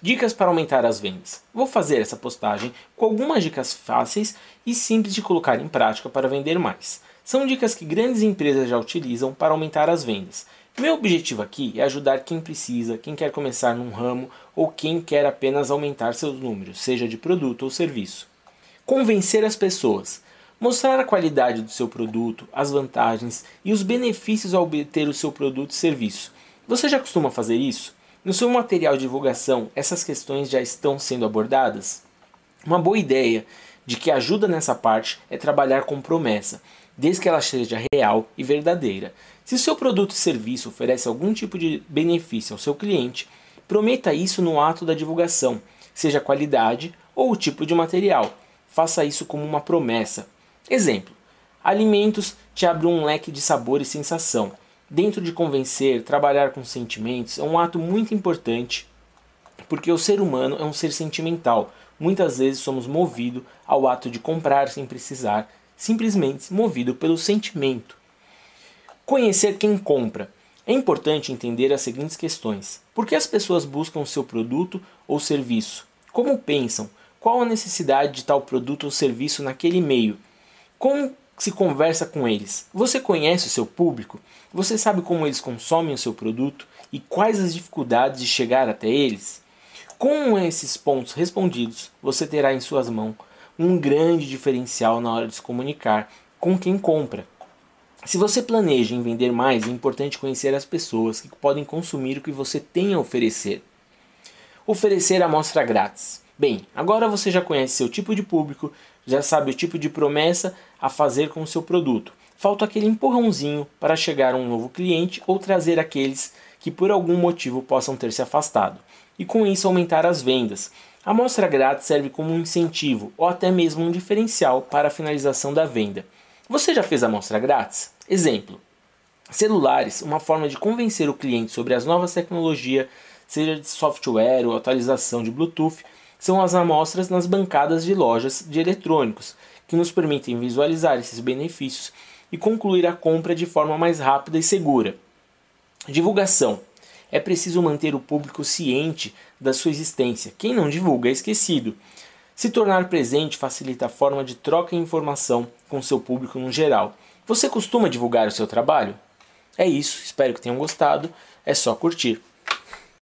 Dicas para aumentar as vendas. Vou fazer essa postagem com algumas dicas fáceis e simples de colocar em prática para vender mais. São dicas que grandes empresas já utilizam para aumentar as vendas. Meu objetivo aqui é ajudar quem precisa, quem quer começar num ramo ou quem quer apenas aumentar seus números, seja de produto ou serviço. Convencer as pessoas. Mostrar a qualidade do seu produto, as vantagens e os benefícios ao obter o seu produto e serviço. Você já costuma fazer isso? No seu material de divulgação, essas questões já estão sendo abordadas? Uma boa ideia de que ajuda nessa parte é trabalhar com promessa, desde que ela seja real e verdadeira. Se seu produto ou serviço oferece algum tipo de benefício ao seu cliente, prometa isso no ato da divulgação, seja a qualidade ou o tipo de material. Faça isso como uma promessa. Exemplo: alimentos te abrem um leque de sabor e sensação. Dentro de convencer, trabalhar com sentimentos é um ato muito importante, porque o ser humano é um ser sentimental. Muitas vezes somos movidos ao ato de comprar sem precisar, simplesmente movido pelo sentimento. Conhecer quem compra. É importante entender as seguintes questões: por que as pessoas buscam seu produto ou serviço? Como pensam? Qual a necessidade de tal produto ou serviço naquele meio? Como se conversa com eles? Você conhece o seu público? Você sabe como eles consomem o seu produto e quais as dificuldades de chegar até eles? Com esses pontos respondidos, você terá em suas mãos um grande diferencial na hora de se comunicar com quem compra. Se você planeja em vender mais, é importante conhecer as pessoas que podem consumir o que você tem a oferecer. Oferecer amostra grátis. Bem, agora você já conhece seu tipo de público, já sabe o tipo de promessa a fazer com o seu produto. Falta aquele empurrãozinho para chegar a um novo cliente ou trazer aqueles que por algum motivo possam ter se afastado, e com isso aumentar as vendas. A amostra grátis serve como um incentivo ou até mesmo um diferencial para a finalização da venda. Você já fez a amostra grátis? Exemplo: celulares, uma forma de convencer o cliente sobre as novas tecnologias, seja de software ou atualização de Bluetooth são as amostras nas bancadas de lojas de eletrônicos, que nos permitem visualizar esses benefícios e concluir a compra de forma mais rápida e segura. Divulgação. É preciso manter o público ciente da sua existência. Quem não divulga é esquecido. Se tornar presente facilita a forma de troca de informação com seu público no geral. Você costuma divulgar o seu trabalho? É isso, espero que tenham gostado. É só curtir.